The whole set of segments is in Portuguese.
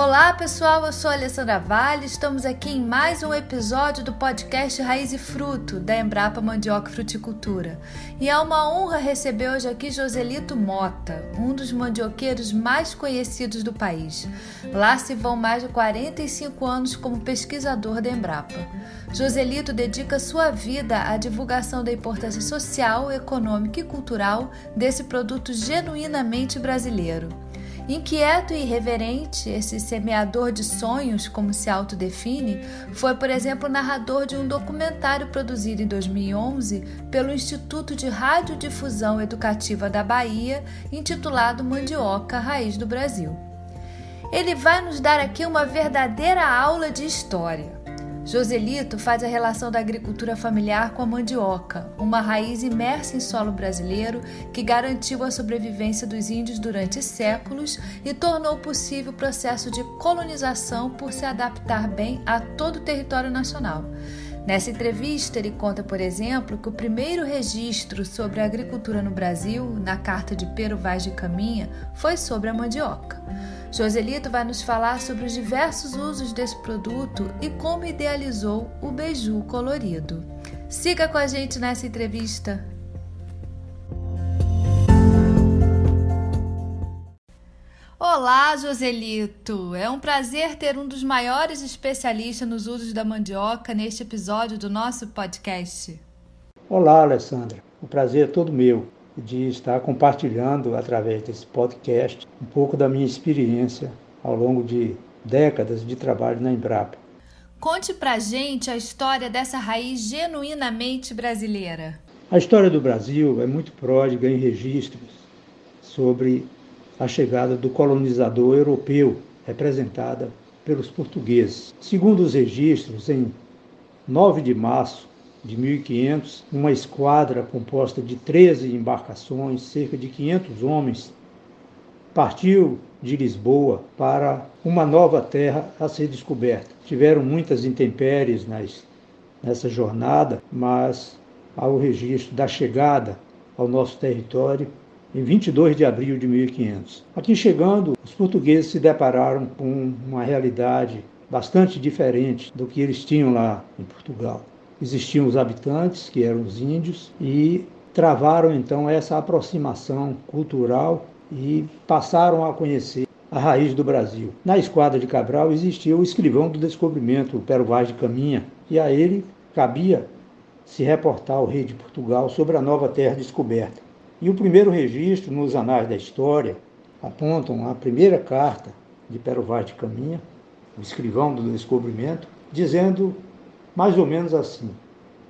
Olá pessoal, eu sou Alessandra Vale, estamos aqui em mais um episódio do podcast Raiz e Fruto da Embrapa Mandioca Fruticultura. E é uma honra receber hoje aqui Joselito Mota, um dos mandioqueiros mais conhecidos do país. Lá se vão mais de 45 anos como pesquisador da Embrapa. Joselito dedica sua vida à divulgação da importância social, econômica e cultural desse produto genuinamente brasileiro. Inquieto e irreverente, esse semeador de sonhos, como se autodefine, foi, por exemplo, narrador de um documentário produzido em 2011 pelo Instituto de Radiodifusão Educativa da Bahia, intitulado Mandioca, Raiz do Brasil. Ele vai nos dar aqui uma verdadeira aula de história. Joselito faz a relação da agricultura familiar com a mandioca, uma raiz imersa em solo brasileiro que garantiu a sobrevivência dos índios durante séculos e tornou possível o processo de colonização por se adaptar bem a todo o território nacional. Nessa entrevista, ele conta, por exemplo, que o primeiro registro sobre a agricultura no Brasil, na carta de Pero Vaz de Caminha, foi sobre a mandioca. Joselito vai nos falar sobre os diversos usos desse produto e como idealizou o beiju colorido. Siga com a gente nessa entrevista. Olá, Joselito! É um prazer ter um dos maiores especialistas nos usos da mandioca neste episódio do nosso podcast. Olá, Alessandra. O prazer é todo meu de estar compartilhando através desse podcast um pouco da minha experiência ao longo de décadas de trabalho na Embrapa. Conte pra gente a história dessa raiz genuinamente brasileira. A história do Brasil é muito pródiga em registros sobre a chegada do colonizador europeu, representada pelos portugueses. Segundo os registros, em 9 de março de 1500, uma esquadra composta de 13 embarcações, cerca de 500 homens, partiu de Lisboa para uma nova terra a ser descoberta. Tiveram muitas intempéries nas, nessa jornada, mas ao registro da chegada ao nosso território em 22 de abril de 1500. Aqui chegando, os portugueses se depararam com uma realidade bastante diferente do que eles tinham lá em Portugal. Existiam os habitantes, que eram os índios, e travaram então essa aproximação cultural e passaram a conhecer a raiz do Brasil. Na esquadra de Cabral existia o escrivão do descobrimento, o Pero Vaz de Caminha, e a ele cabia se reportar ao rei de Portugal sobre a nova terra descoberta. E o primeiro registro nos anais da história apontam a primeira carta de Pero Vaz de Caminha, o escrivão do descobrimento, dizendo mais ou menos assim: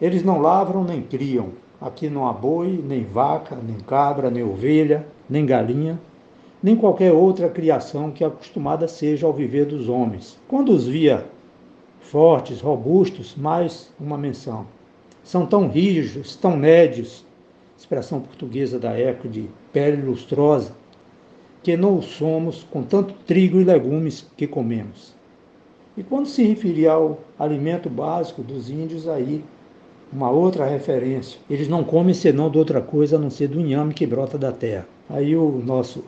Eles não lavram nem criam, aqui não há boi, nem vaca, nem cabra, nem ovelha, nem galinha, nem qualquer outra criação que acostumada seja ao viver dos homens. Quando os via fortes, robustos, mais uma menção. São tão rijos, tão nédios, expressão portuguesa da época de pele lustrosa, que não o somos com tanto trigo e legumes que comemos. E quando se referia ao alimento básico dos índios, aí uma outra referência. Eles não comem senão de outra coisa a não ser do inhame que brota da terra. Aí o nosso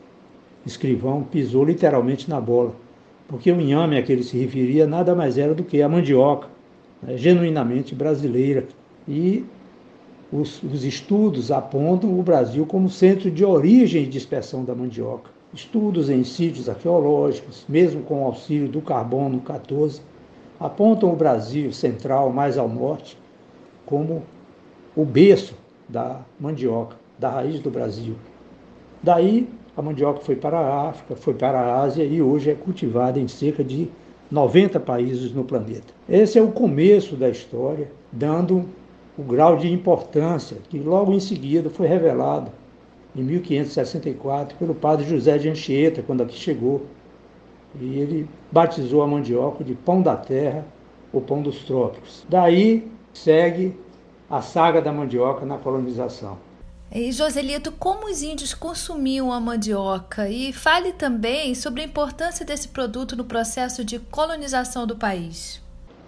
escrivão pisou literalmente na bola, porque o inhame a que ele se referia nada mais era do que a mandioca, né, genuinamente brasileira. E os, os estudos apontam o Brasil como centro de origem e dispersão da mandioca. Estudos em sítios arqueológicos, mesmo com o auxílio do carbono 14, apontam o Brasil central mais ao norte como o berço da mandioca, da raiz do Brasil. Daí a mandioca foi para a África, foi para a Ásia e hoje é cultivada em cerca de 90 países no planeta. Esse é o começo da história, dando o grau de importância que logo em seguida foi revelado em 1564 pelo padre José de Anchieta, quando aqui chegou. E ele batizou a mandioca de pão da terra ou pão dos trópicos. Daí segue a saga da mandioca na colonização. E Joselito, como os índios consumiam a mandioca? E fale também sobre a importância desse produto no processo de colonização do país.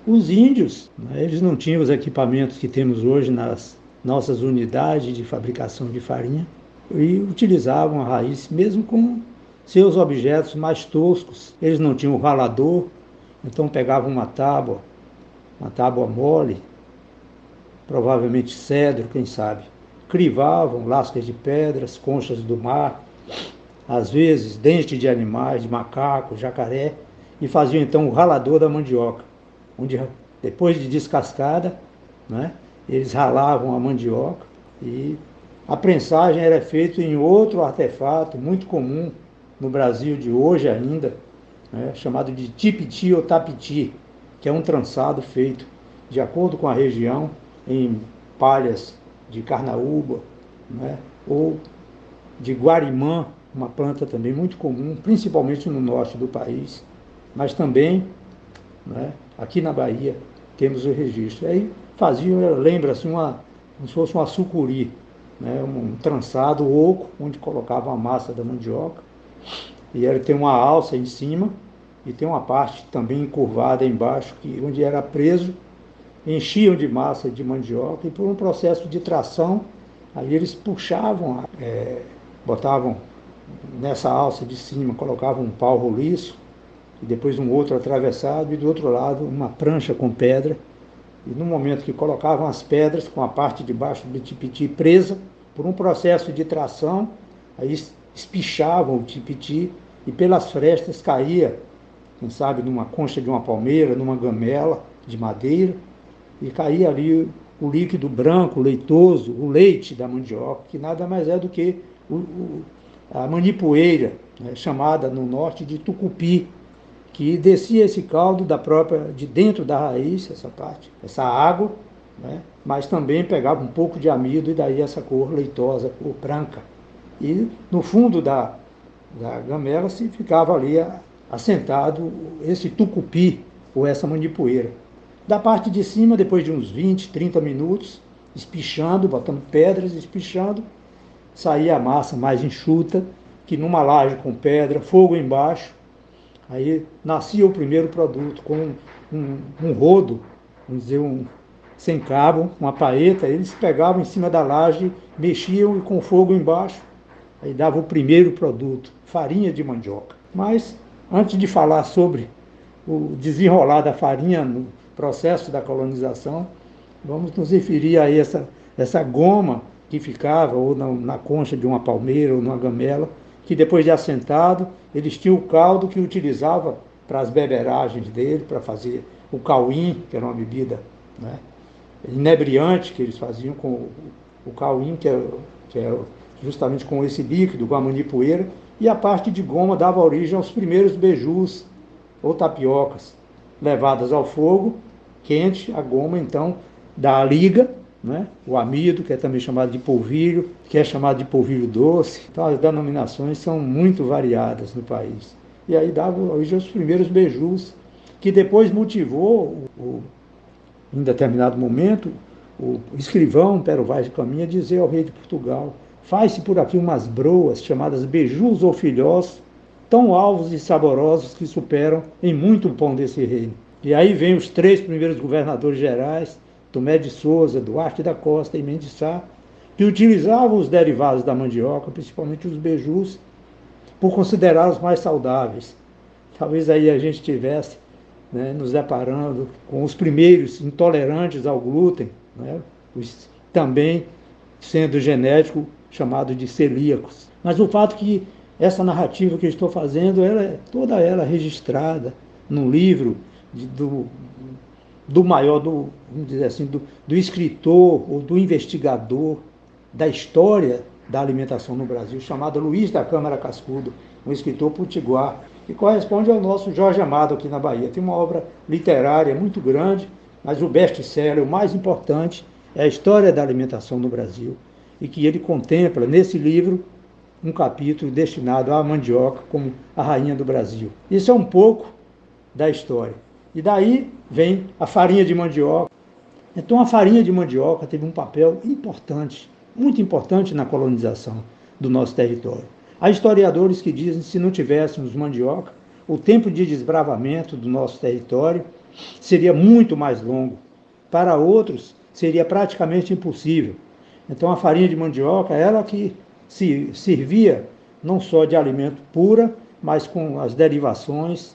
Os índios, né, eles não tinham os equipamentos que temos hoje nas nossas unidades de fabricação de farinha e utilizavam a raiz mesmo com seus objetos mais toscos. Eles não tinham ralador, então pegavam uma tábua, uma tábua mole, provavelmente cedro, quem sabe. Crivavam lascas de pedras, conchas do mar, às vezes dentes de animais, de macaco, jacaré, e faziam então o ralador da mandioca, onde depois de descascada, né, eles ralavam a mandioca e a prensagem era feita em outro artefato muito comum no Brasil de hoje ainda, né, chamado de tipiti ou tapiti, que é um trançado feito de acordo com a região em palhas de carnaúba, né, ou de guarimã, uma planta também muito comum, principalmente no norte do país, mas também né, aqui na Bahia temos o registro. Aí faziam, lembra-se, uma, como se fosse uma sucuri, né, um trançado oco, onde colocavam a massa da mandioca, e ele tem uma alça em cima e tem uma parte também encurvada embaixo, que, onde era preso, enchiam de massa de mandioca. E por um processo de tração, aí eles puxavam, é, botavam nessa alça de cima, colocavam um pau roliço, e depois um outro atravessado, e do outro lado uma prancha com pedra. E no momento que colocavam as pedras com a parte de baixo do tipiti presa, por um processo de tração, aí espichavam o tipiti e pelas frestas caía, quem sabe, numa concha de uma palmeira, numa gamela de madeira, e caía ali o líquido branco, leitoso, o leite da mandioca, que nada mais é do que o, o, a manipoeira, né, chamada no norte de tucupi, que descia esse caldo da própria, de dentro da raiz, essa parte, essa água, né, mas também pegava um pouco de amido e daí essa cor leitosa, cor branca. E no fundo da, da gamela se ficava ali assentado esse tucupi, ou essa manipoeira. Da parte de cima, depois de uns 20, 30 minutos, espichando, botando pedras, espichando, saía a massa mais enxuta, que numa laje com pedra, fogo embaixo, aí nascia o primeiro produto com um, um rodo, vamos dizer, um, sem cabo, uma paeta, eles pegavam em cima da laje, mexiam e com fogo embaixo, aí dava o primeiro produto, farinha de mandioca. Mas antes de falar sobre o desenrolar da farinha no processo da colonização, vamos nos referir a essa, essa goma que ficava ou na, na concha de uma palmeira ou numa gamela, que depois de assentado, eles tinham o caldo que utilizava para as beberagens dele, para fazer o cauim, que era uma bebida né, inebriante que eles faziam com o, cauim, que é, que é justamente com esse líquido, com a manipoeira, e a parte de goma dava origem aos primeiros beijus ou tapiocas, levadas ao fogo, quente, a goma então dá a liga, né? o amido, que é também chamado de polvilho, que é chamado de polvilho doce. Então as denominações são muito variadas no país. E aí dava origem aos primeiros beijus, que depois motivou, o, em determinado momento, o escrivão Pero Vaz de Caminha dizer ao rei de Portugal, faz-se por aqui umas broas chamadas beijus ou filhós, tão alvos e saborosos que superam em muito o pão desse reino. E aí vem os três primeiros governadores gerais, Tomé de Souza, Duarte da Costa e Mendes que utilizavam os derivados da mandioca, principalmente os beijus, por considerá-los mais saudáveis. Talvez aí a gente estivesse né, nos deparando com os primeiros intolerantes ao glúten, né, os, também sendo genético chamado de celíacos. Mas o fato que essa narrativa que eu estou fazendo, ela é toda ela registrada num livro de, do, do maior, do, vamos dizer assim, do, do escritor ou do investigador da história da alimentação no Brasil, chamado Luiz da Câmara Cascudo, um escritor potiguar, que corresponde ao nosso Jorge Amado aqui na Bahia. Tem uma obra literária muito grande, mas o best-seller, o mais importante, é a história da alimentação no Brasil, e que ele contempla nesse livro um capítulo destinado à mandioca como a rainha do Brasil. Isso é um pouco da história. E daí vem a farinha de mandioca. Então a farinha de mandioca teve um papel importante, muito importante na colonização do nosso território. Há historiadores que dizem que se não tivéssemos mandioca, o tempo de desbravamento do nosso território seria muito mais longo. Para outros, seria praticamente impossível. Então a farinha de mandioca, ela que se servia não só de alimento pura, mas com as derivações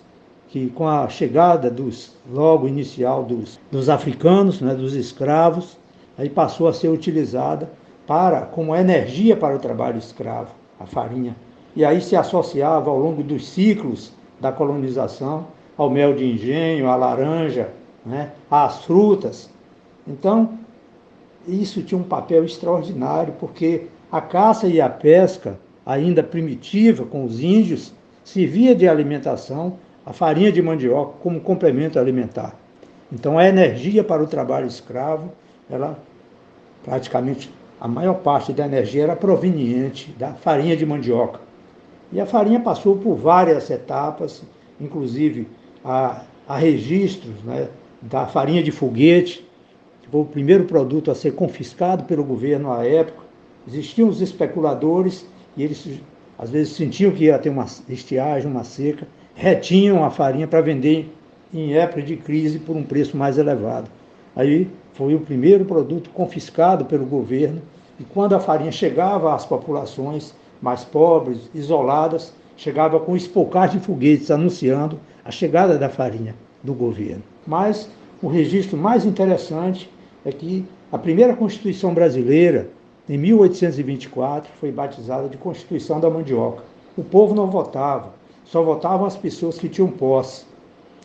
que com a chegada dos logo inicial dos, dos africanos, né, dos escravos, aí passou a ser utilizada para como energia para o trabalho escravo, a farinha. E aí se associava ao longo dos ciclos da colonização ao mel de engenho, à laranja, né, às frutas. Então, isso tinha um papel extraordinário, porque a caça e a pesca, ainda primitiva com os índios, servia de alimentação a farinha de mandioca como complemento alimentar. Então, a energia para o trabalho escravo, ela praticamente a maior parte da energia era proveniente da farinha de mandioca. E a farinha passou por várias etapas, inclusive há, registros né, da farinha de foguete, que foi o primeiro produto a ser confiscado pelo governo à época. Existiam os especuladores e eles às vezes sentiam que ia ter uma estiagem, uma seca, retinham a farinha para vender em época de crise por um preço mais elevado. Aí foi o primeiro produto confiscado pelo governo e quando a farinha chegava às populações mais pobres, isoladas, chegava com espocais de foguetes anunciando a chegada da farinha do governo. Mas o registro mais interessante é que a primeira Constituição brasileira, em 1824, foi batizada de Constituição da Mandioca. O povo não votava, só votavam as pessoas que tinham posse.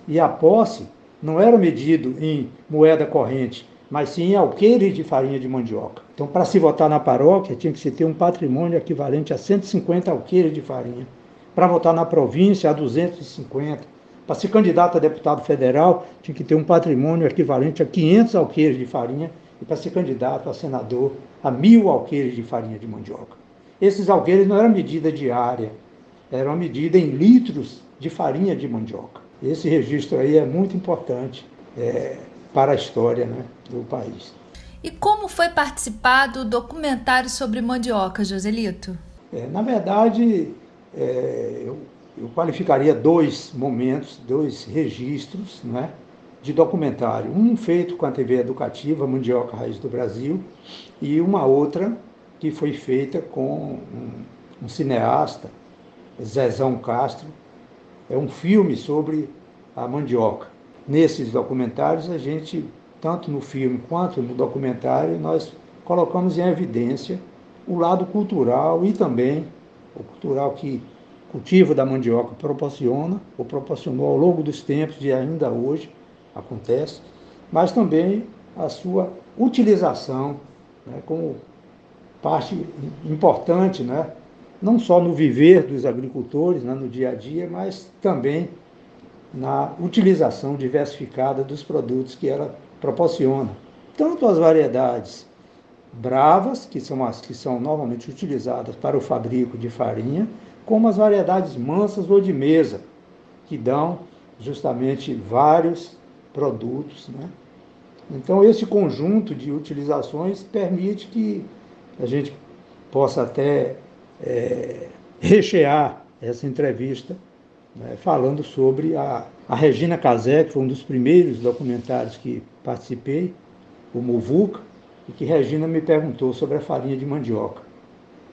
E a posse não era medido em moeda corrente, mas sim em alqueires de farinha de mandioca. Então, para se votar na paróquia, tinha que se ter um patrimônio equivalente a 150 alqueires de farinha. Para votar na província, a 250. Para ser candidato a deputado federal, tinha que ter um patrimônio equivalente a 500 alqueires de farinha e para ser candidato a senador, a mil alqueires de farinha de mandioca. Esses alqueires não eram medida diária, eram medida em litros de farinha de mandioca. Esse registro aí é muito importante é, para a história né, do país. E como foi participar do documentário sobre mandioca, Joselito? É, na verdade, é, eu eu qualificaria dois momentos, dois registros né, de documentário. Um feito com a TV Educativa, Mandioca Raiz do Brasil, e uma outra que foi feita com um, um cineasta, Zezão Castro. É um filme sobre a mandioca. Nesses documentários, a gente, tanto no filme quanto no documentário, nós colocamos em evidência o lado cultural e também o cultural que cultivo da mandioca proporciona, ou proporcionou ao longo dos tempos e ainda hoje acontece, mas também a sua utilização né, como parte importante, né, não só no viver dos agricultores, né, no dia a dia, mas também na utilização diversificada dos produtos que ela proporciona. Tanto as variedades bravas, que são as que são normalmente utilizadas para o fabrico de farinha, como as variedades mansas ou de mesa, que dão justamente vários produtos. Né? Então, esse conjunto de utilizações permite que a gente possa até é, rechear essa entrevista né, falando sobre a, a Regina Casé, que foi um dos primeiros documentários que participei, o Muvuca, e que Regina me perguntou sobre a farinha de mandioca.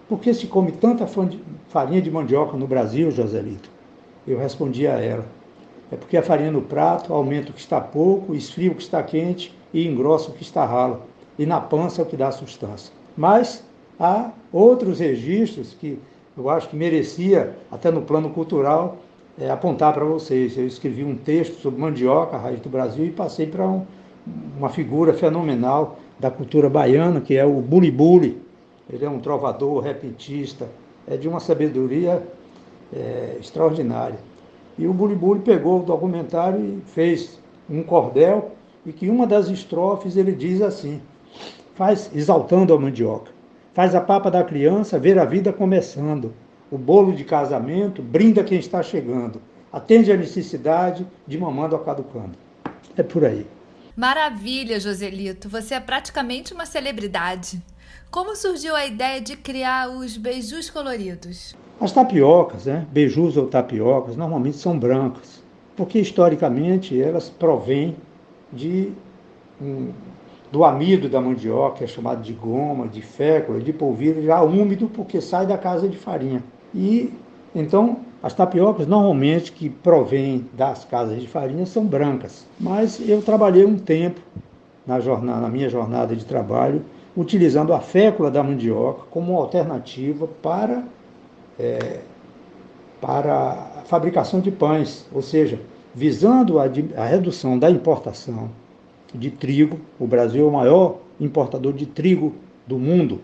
Por que se come tanta farinha de mandioca no Brasil, Joselito? Eu respondi a ela. É porque a farinha no prato aumenta o que está pouco, esfria o que está quente e engrossa o que está ralo. E na pança é o que dá sustância. Mas há outros registros que eu acho que merecia, até no plano cultural, é, apontar para vocês. Eu escrevi um texto sobre mandioca, a raiz do Brasil, e passei para um, uma figura fenomenal da cultura baiana, que é o Bulibuli, ele é um trovador, repentista, é de uma sabedoria é, extraordinária. E o Bulibuli pegou o documentário e fez um cordel, e que uma das estrofes ele diz assim, faz exaltando a mandioca, faz a papa da criança ver a vida começando, o bolo de casamento brinda quem está chegando, atende a necessidade de mamando a caducando. É por aí. Maravilha, Joselito, você é praticamente uma celebridade. Como surgiu a ideia de criar os beijus coloridos? As tapiocas, né? beijus ou tapiocas, normalmente são brancas, porque historicamente elas provêm de, um, do amido da mandioca, é chamado de goma, de fécula, de polvilho, já úmido, porque sai da casa de farinha. E então As tapiocas normalmente que provêm das casas de farinha são brancas, mas eu trabalhei um tempo na, jornada, na minha jornada de trabalho utilizando a fécula da mandioca como alternativa para, é, para a fabricação de pães, ou seja, visando a, a redução da importação de trigo. O Brasil é o maior importador de trigo do mundo.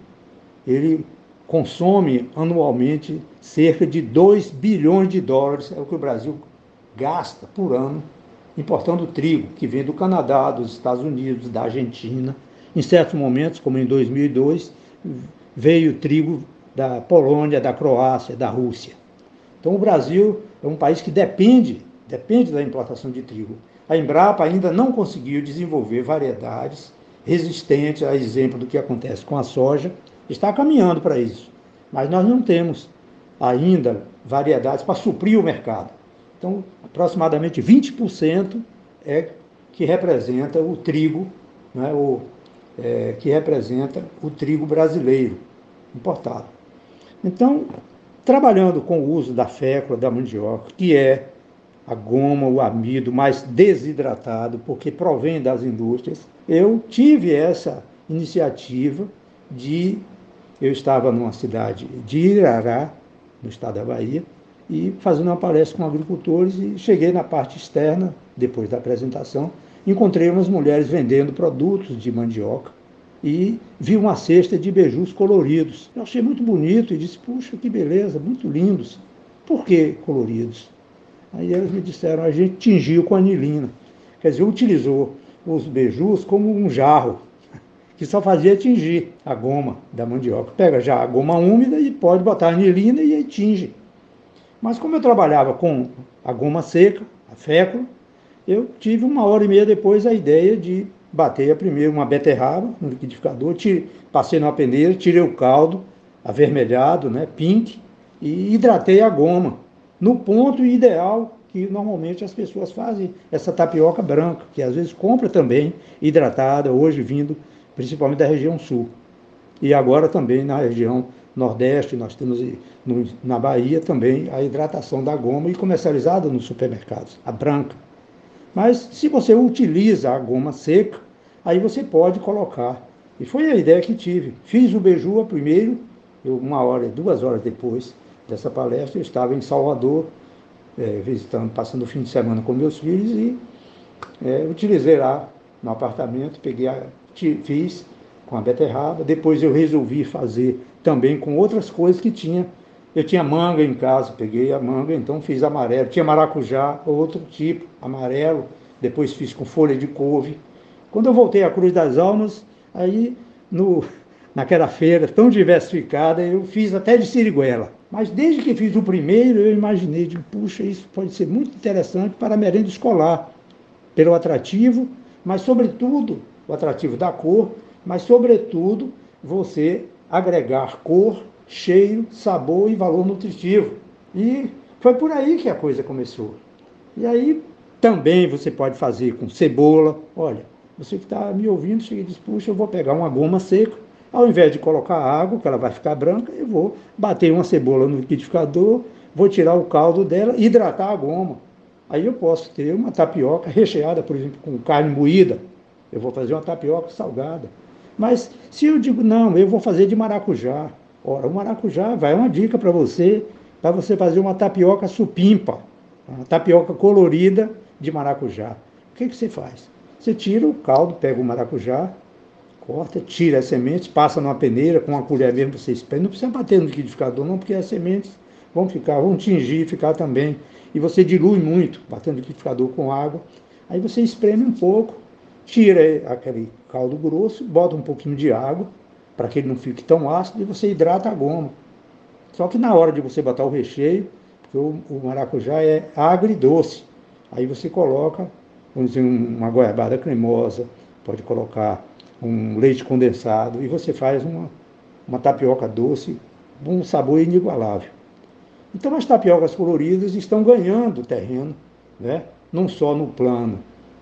Ele consome anualmente cerca de 2 bilhões de dólares, é o que o Brasil gasta por ano importando trigo, que vem do Canadá, dos Estados Unidos, da Argentina. Em certos momentos, como em 2002, veio trigo da Polônia, da Croácia, da Rússia. Então o Brasil é um país que depende, depende da importação de trigo. A Embrapa ainda não conseguiu desenvolver variedades resistentes, a exemplo do que acontece com a soja, está caminhando para isso. Mas nós não temos ainda variedades para suprir o mercado. Então, aproximadamente 20% é que representa o trigo, né, o, é, que representa o trigo brasileiro importado. Então, trabalhando com o uso da fécula da mandioca, que é a goma, o amido mais desidratado, porque provém das indústrias, eu tive essa iniciativa de eu estava numa cidade de Irará, no estado da Bahia, e fazendo uma palestra com agricultores e cheguei na parte externa, depois da apresentação, encontrei umas mulheres vendendo produtos de mandioca e vi uma cesta de beijos coloridos. Eu achei muito bonito e disse, puxa, que beleza, muito lindos. Por que coloridos? Aí elas me disseram, a gente tingiu com anilina. Quer dizer, utilizou os beijus como um jarro que só fazia tingir a goma da mandioca. Pega já a goma úmida e pode botar anilina e aí tinge. Mas como eu trabalhava com a goma seca, a fécula, eu tive uma hora e meia depois a ideia de bater primeiro uma beterraba no liquidificador, tire, passei numa peneira, tirei o caldo avermelhado, né, pink, e hidratei a goma no ponto ideal que normalmente as pessoas fazem essa tapioca branca, que às vezes compra também hidratada, hoje vindo principalmente da região sul. E agora também na região nordeste, nós temos no, na Bahia também a hidratação da goma e comercializada nos supermercados, a branca. Mas se você utiliza a goma seca, aí você pode colocar. E foi a ideia que tive. Fiz o beiju primeiro, uma hora, duas horas depois dessa palestra, eu estava em Salvador, é, visitando, passando o fim de semana com meus filhos e é, utilizei lá no apartamento, peguei a, fiz com a beterraba, depois eu resolvi fazer também com outras coisas que tinha. Eu tinha manga em casa, peguei a manga, então fiz amarelo. Tinha maracujá, outro tipo, amarelo. Depois fiz com folha de couve. Quando eu voltei à Cruz das Almas, aí no, naquela feira tão diversificada, eu fiz até de siriguela. Mas desde que fiz o primeiro, eu imaginei, puxa, isso pode ser muito interessante para a merenda escolar, pelo atrativo, mas sobretudo o atrativo da cor, mas, sobretudo, você agregar cor, cheiro, sabor e valor nutritivo. E foi por aí que a coisa começou. E aí também você pode fazer com cebola. Olha, você que está me ouvindo, chega e diz, puxa, eu vou pegar uma goma seca, ao invés de colocar água, que ela vai ficar branca, eu vou bater uma cebola no liquidificador, vou tirar o caldo dela e hidratar a goma. Aí eu posso ter uma tapioca recheada, por exemplo, com carne moída, eu vou fazer uma tapioca salgada. Mas se eu digo, não, eu vou fazer de maracujá. Ora, o maracujá vai uma dica para você, para você fazer uma tapioca supimpa, uma tapioca colorida de maracujá. O que, que você faz? Você tira o caldo, pega o maracujá, corta, tira as sementes, passa numa peneira, com uma colher mesmo você espreme. Não precisa bater no liquidificador, não, porque as sementes vão ficar, vão tingir, ficar também. E você dilui muito, batendo no liquidificador com água. Aí você espreme um pouco, tira aquele caldo grosso, bota um pouquinho de água, para que ele não fique tão ácido, e você hidrata a goma. Só que na hora de você botar o recheio, porque o, o maracujá é agridoce, aí você coloca vamos dizer, uma goiabada cremosa, pode colocar um leite condensado, e você faz uma, uma tapioca doce, um sabor inigualável. Então as tapiocas coloridas estão ganhando terreno, né? não só no plano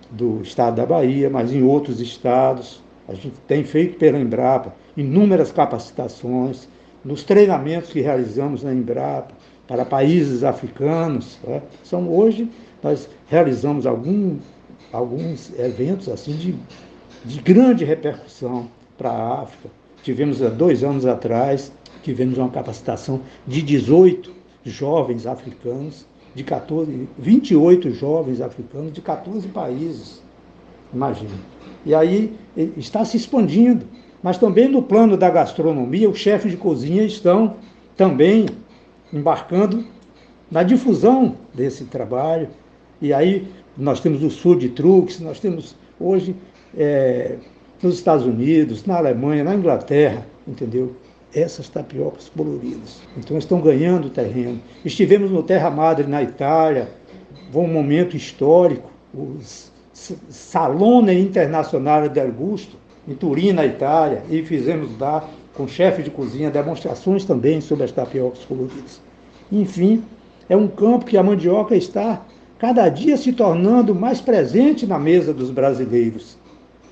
do estado da Bahia, mas em outros estados. A gente tem feito pela Embrapa inúmeras capacitações, nos treinamentos que realizamos na Embrapa, para países africanos. Né? São hoje nós realizamos algum, alguns eventos assim de, de grande repercussão para a África. Tivemos há dois anos atrás, tivemos uma capacitação de 18 jovens africanos, de 14, 28 jovens africanos de 14 países. Imagina. E aí está se expandindo. Mas também no plano da gastronomia, os chefes de cozinha estão também embarcando na difusão desse trabalho. E aí nós temos os food trucks, nós temos hoje é, nos Estados Unidos, na Alemanha, na Inglaterra, entendeu? Essas tapiocas coloridas. Então estão ganhando terreno. Estivemos no Terra Madre na Itália, foi um momento histórico, o Salone Internacional del Gusto, em Turim, na Itália, e fizemos lá com chefe de cozinha demonstrações também sobre as tapiocas coloridas. Enfim, é um campo que a mandioca está cada dia se tornando mais presente na mesa dos brasileiros.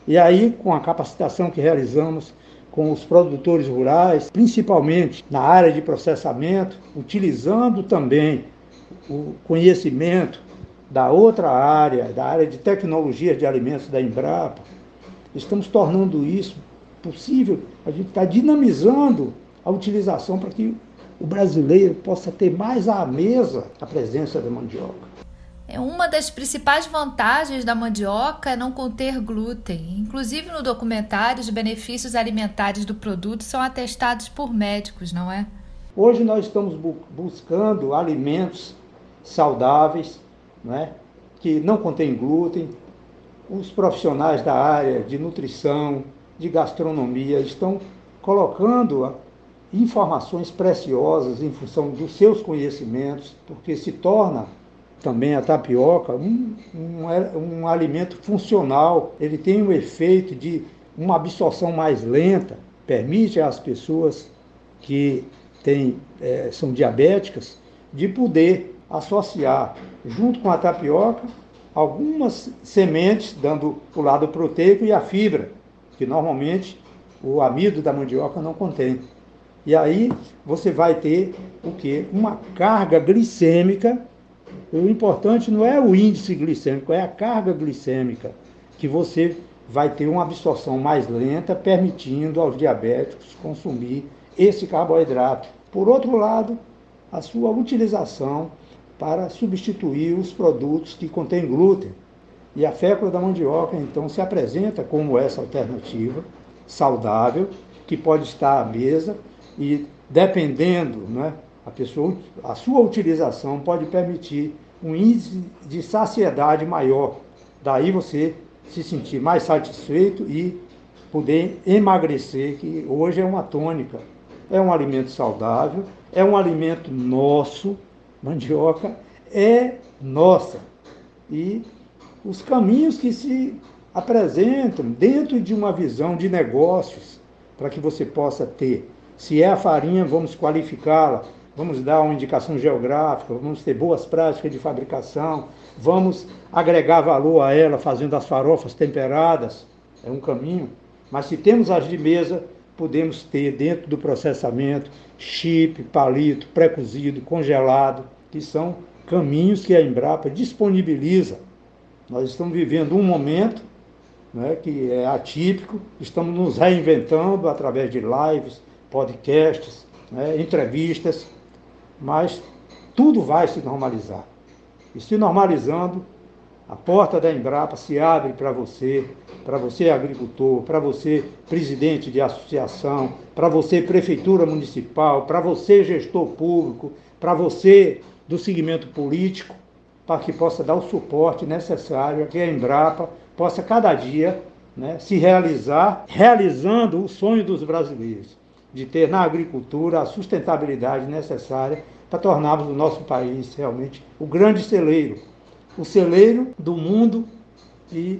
E aí, com a capacitação que realizamos com os produtores rurais, principalmente na área de processamento, utilizando também o conhecimento da outra área, da área de tecnologia de alimentos da Embrapa, estamos tornando isso possível, a gente está dinamizando a utilização para que o brasileiro possa ter mais à mesa a presença da mandioca. É uma das principais vantagens da mandioca é não conter glúten. Inclusive no documentário, os benefícios alimentares do produto são atestados por médicos, não é? Hoje nós estamos bu buscando alimentos saudáveis, né, que não contêm glúten, os profissionais da área de nutrição, de gastronomia estão colocando informações preciosas em função dos seus conhecimentos, porque se torna também a tapioca um, um, um alimento funcional. Ele tem um efeito de uma absorção mais lenta, permite às pessoas que têm, é, são diabéticas de poder associar junto com a tapioca algumas sementes, dando o lado proteico e a fibra, que normalmente o amido da mandioca não contém. E aí você vai ter o que? Uma carga glicêmica. O importante não é o índice glicêmico, é a carga glicêmica, que você vai ter uma absorção mais lenta, permitindo aos diabéticos consumir esse carboidrato. Por outro lado, a sua utilização para substituir os produtos que contêm glúten. E a fécula da mandioca, então, se apresenta como essa alternativa saudável, que pode estar à mesa e, dependendo, né, a, pessoa, a sua utilização pode permitir um índice de saciedade maior. Daí você se sentir mais satisfeito e poder emagrecer, que hoje é uma tônica. É um alimento saudável, é um alimento nosso, mandioca é nossa. E os caminhos que se apresentam dentro de uma visão de negócios, para que você possa ter. Se é a farinha, vamos qualificá-la, vamos dar uma indicação geográfica, vamos ter boas práticas de fabricação, vamos agregar valor a ela fazendo as farofas temperadas, é um caminho. Mas se temos as de mesa, podemos ter dentro do processamento chip, palito, pré-cozido, congelado, que são caminhos que a Embrapa disponibiliza. Nós estamos vivendo um momento né, que é atípico, estamos nos reinventando através de lives, podcasts, né, entrevistas, mas tudo vai se normalizar. E se normalizando, a porta da Embrapa se abre para você, para você agricultor, para você presidente de associação, para você prefeitura municipal, para você gestor público, para você do segmento político, para que possa dar o suporte necessário, que a Embrapa possa cada dia né, se realizar, realizando o sonho dos brasileiros, de ter na agricultura a sustentabilidade necessária para tornarmos o nosso país realmente o grande celeiro o celeiro do mundo e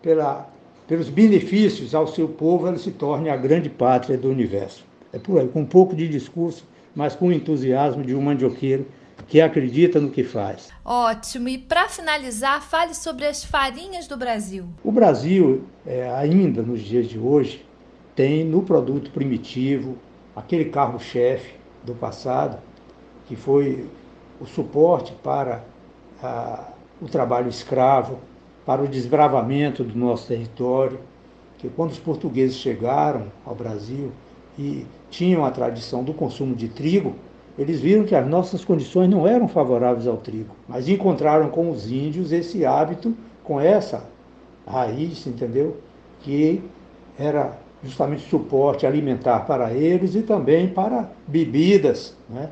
pela, pelos benefícios ao seu povo ele se torne a grande pátria do universo. É por aí, com um pouco de discurso, mas com o entusiasmo de um mandioqueiro que acredita no que faz. Ótimo. E para finalizar, fale sobre as farinhas do Brasil. O Brasil, é, ainda nos dias de hoje, tem no produto primitivo aquele carro-chefe do passado, que foi o suporte para a, o trabalho escravo, para o desbravamento do nosso território, que quando os portugueses chegaram ao Brasil e tinham a tradição do consumo de trigo, eles viram que as nossas condições não eram favoráveis ao trigo, mas encontraram com os índios esse hábito, com essa raiz, entendeu? Que era justamente suporte alimentar para eles e também para bebidas, né?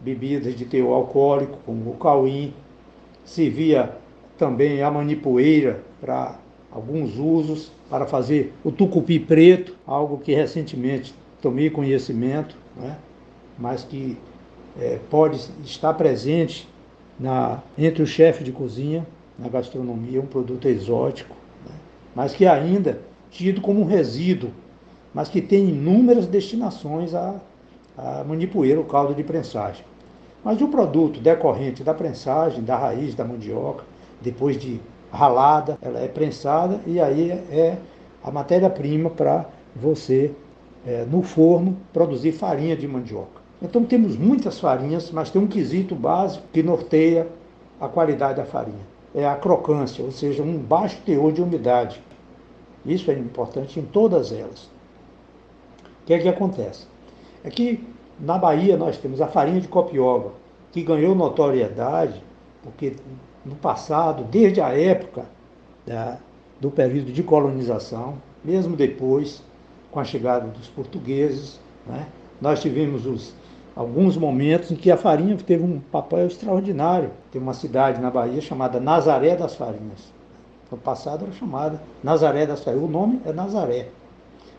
bebidas de teor alcoólico, como o cauim, servia também a manipoeira para alguns usos, para fazer o tucupi preto, algo que recentemente tomei conhecimento, né? mas que é, pode estar presente na, entre o chefe de cozinha, na gastronomia, um produto exótico, né? mas que ainda tido como um resíduo, mas que tem inúmeras destinações a, a o caldo de prensagem. Mas o produto decorrente da prensagem, da raiz da mandioca, depois de ralada, ela é prensada e aí é a matéria-prima para você, é, no forno, produzir farinha de mandioca. Então temos muitas farinhas, mas tem um quesito básico que norteia a qualidade da farinha. É a crocância, ou seja, um baixo teor de umidade. Isso é importante em todas elas. O que é que acontece? É que na Bahia nós temos a farinha de copioba, que ganhou notoriedade, porque no passado, desde a época da, do período de colonização, mesmo depois, com a chegada dos portugueses, né, nós tivemos os, alguns momentos em que a farinha teve um papel extraordinário. Tem uma cidade na Bahia chamada Nazaré das Farinhas. No passado era chamada Nazaré das Farinhas. O nome é Nazaré.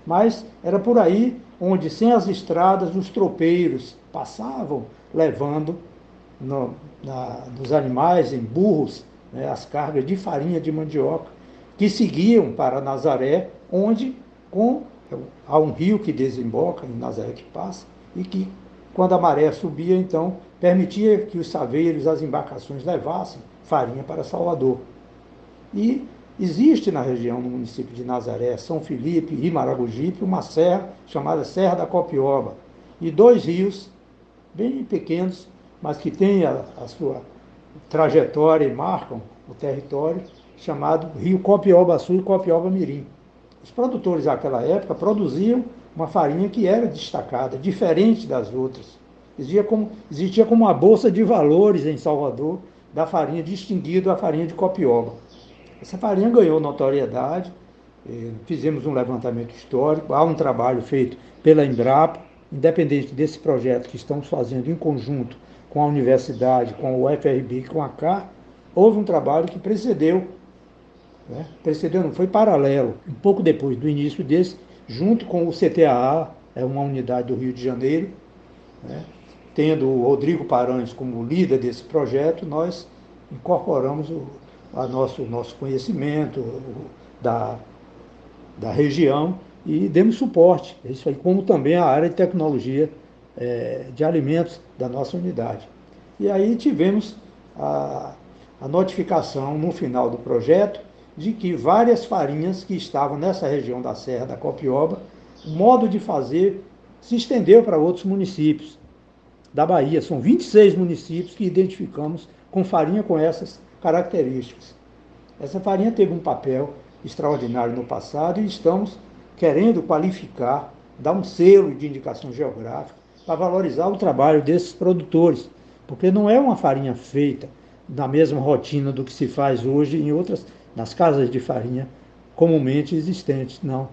Mas era por aí onde, sem as estradas, os tropeiros passavam levando no, na, nos animais, em burros, né, as cargas de farinha de mandioca, que seguiam para Nazaré, onde com, há um rio que desemboca em Nazaré que passa, e que, quando a maré subia, então, permitia que os saveiros, as embarcações levassem farinha para Salvador. E Existe na região, no município de Nazaré, São Felipe e Maragogipe, uma serra chamada Serra da Copioba. E dois rios, bem pequenos, mas que têm a, a sua trajetória e marcam o território, chamado Rio Copioba Sul e Copioba Mirim. Os produtores daquela época produziam uma farinha que era destacada, diferente das outras. Existia como, existia como uma bolsa de valores em Salvador da farinha distinguida da farinha de Copioba. Essa farinha ganhou notoriedade, eh, fizemos um levantamento histórico, há um trabalho feito pela Embrapa, independente desse projeto que estamos fazendo em conjunto com a universidade, com o FRB, com a CAR, houve um trabalho que precedeu, né? precedeu não, foi paralelo, um pouco depois do início desse, junto com o CTAA, é uma unidade do Rio de Janeiro, né? tendo o Rodrigo Paranhos como líder desse projeto, nós incorporamos o, a nosso, nosso conhecimento da, da região e demos suporte. Isso aí, como também a área de tecnologia é, de alimentos da nossa unidade. E aí tivemos a, a notificação no final do projeto de que várias farinhas que estavam nessa região da Serra da Copioba, o modo de fazer se estendeu para outros municípios da Bahia. São 26 municípios que identificamos com farinha com essas características. Essa farinha teve um papel extraordinário no passado e estamos querendo qualificar, dar um selo de indicação geográfica para valorizar o trabalho desses produtores, porque não é uma farinha feita na mesma rotina do que se faz hoje em outras nas casas de farinha comumente existentes, não.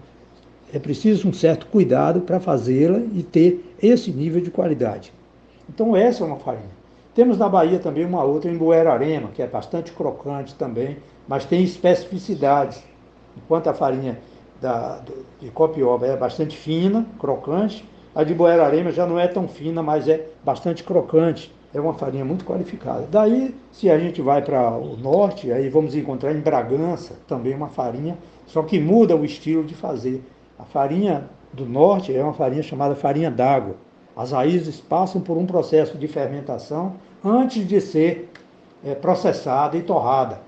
É preciso um certo cuidado para fazê-la e ter esse nível de qualidade. Então essa é uma farinha. Temos na Bahia também uma outra em Buerarema, que é bastante crocante também, mas tem especificidades. Enquanto a farinha da, de copioba é bastante fina, crocante, a de Buerarema já não é tão fina, mas é bastante crocante. É uma farinha muito qualificada. Daí, se a gente vai para o norte, aí vamos encontrar em Bragança também uma farinha, só que muda o estilo de fazer. A farinha do norte é uma farinha chamada farinha d'água. As raízes passam por um processo de fermentação antes de ser é, processada e torrada.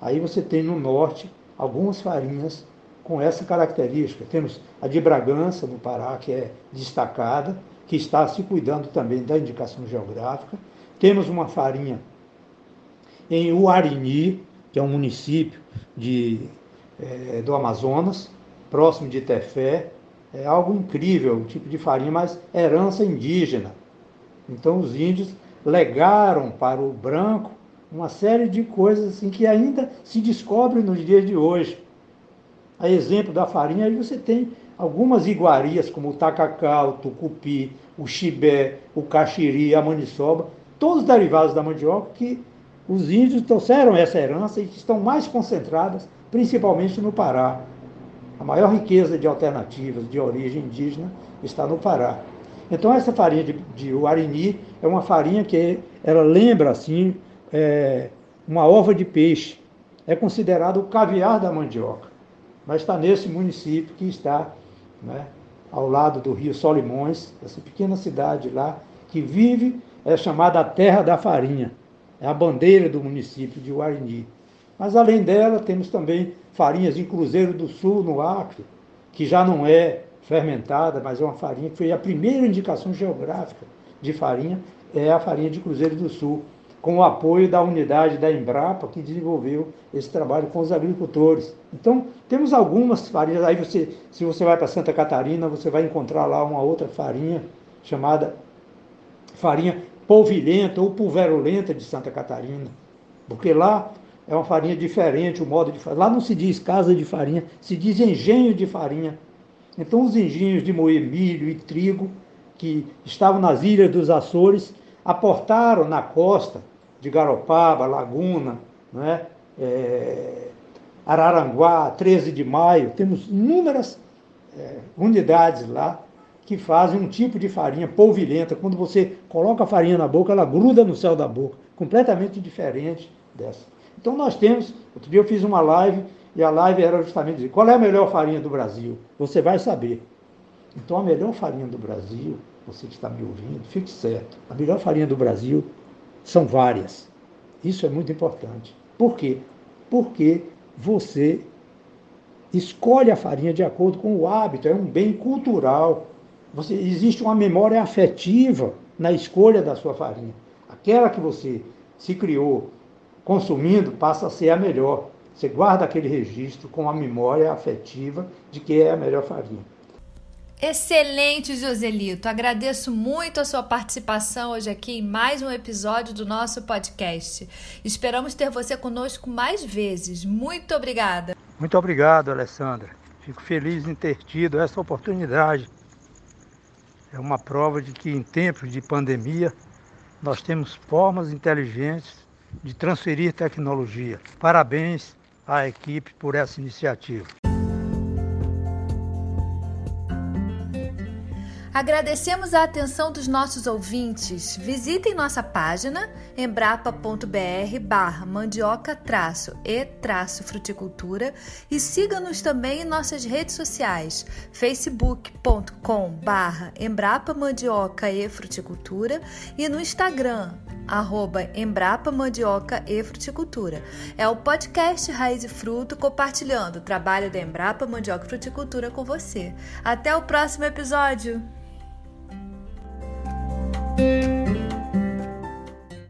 Aí você tem no norte algumas farinhas com essa característica. Temos a de Bragança, no Pará, que é destacada, que está se cuidando também da indicação geográfica. Temos uma farinha em Uarini, que é um município de, é, do Amazonas, próximo de Tefé. É algo incrível, um tipo de farinha, mas herança indígena. Então os índios legaram para o branco uma série de coisas assim que ainda se descobrem nos dias de hoje. A exemplo da farinha, aí você tem algumas iguarias, como o tacacá, o tucupi, o chibé, o caxiri, a maniçoba, todos derivados da mandioca que os índios trouxeram essa herança e que estão mais concentradas, principalmente no Pará. A maior riqueza de alternativas de origem indígena está no Pará. Então essa farinha de, de uarini é uma farinha que ela lembra assim é, uma ova de peixe. É considerado o caviar da mandioca. Mas está nesse município que está né, ao lado do rio Solimões, essa pequena cidade lá, que vive, é chamada a Terra da Farinha. É a bandeira do município de Uarini. Mas além dela, temos também farinhas em Cruzeiro do Sul, no Acre, que já não é fermentada, mas é uma farinha que foi a primeira indicação geográfica de farinha, é a farinha de Cruzeiro do Sul, com o apoio da unidade da Embrapa, que desenvolveu esse trabalho com os agricultores. Então, temos algumas farinhas. Aí, você, se você vai para Santa Catarina, você vai encontrar lá uma outra farinha chamada farinha polvilhenta ou pulverulenta de Santa Catarina. Porque lá é uma farinha diferente, o modo de fazer. Lá não se diz casa de farinha, se diz engenho de farinha. Então, os engenhos de moer milho e trigo, que estavam nas ilhas dos Açores, aportaram na costa de Garopaba, Laguna, né? É, Araranguá, 13 de maio, temos inúmeras é, unidades lá que fazem um tipo de farinha polvilhenta. Quando você coloca a farinha na boca, ela gruda no céu da boca, completamente diferente dessa. Então nós temos, outro dia eu fiz uma live e a live era justamente dizer, qual é a melhor farinha do Brasil? Você vai saber. Então a melhor farinha do Brasil, você que está me ouvindo, fique certo. A melhor farinha do Brasil são várias. Isso é muito importante. Por quê? Porque você escolhe a farinha de acordo com o hábito, é um bem cultural. Você, existe uma memória afetiva na escolha da sua farinha. Aquela que você se criou consumindo passa a ser a melhor. Você guarda aquele registro com a memória afetiva de que é a melhor farinha. Excelente, Joselito. Agradeço muito a sua participação hoje aqui em mais um episódio do nosso podcast. Esperamos ter você conosco mais vezes. Muito obrigada. Muito obrigado, Alessandra. Fico feliz em ter tido essa oportunidade. É uma prova de que em tempos de pandemia nós temos formas inteligentes de transferir tecnologia. Parabéns à equipe por essa iniciativa. Agradecemos a atenção dos nossos ouvintes. Visitem nossa página embrapa.br barra mandioca e fruticultura e siga-nos também em nossas redes sociais facebook.com barra embrapa mandioca e fruticultura e no Instagram arroba Embrapa Mandioca e Fruticultura. É o podcast Raiz e Fruto compartilhando o trabalho da Embrapa Mandioca e Fruticultura com você. Até o próximo episódio!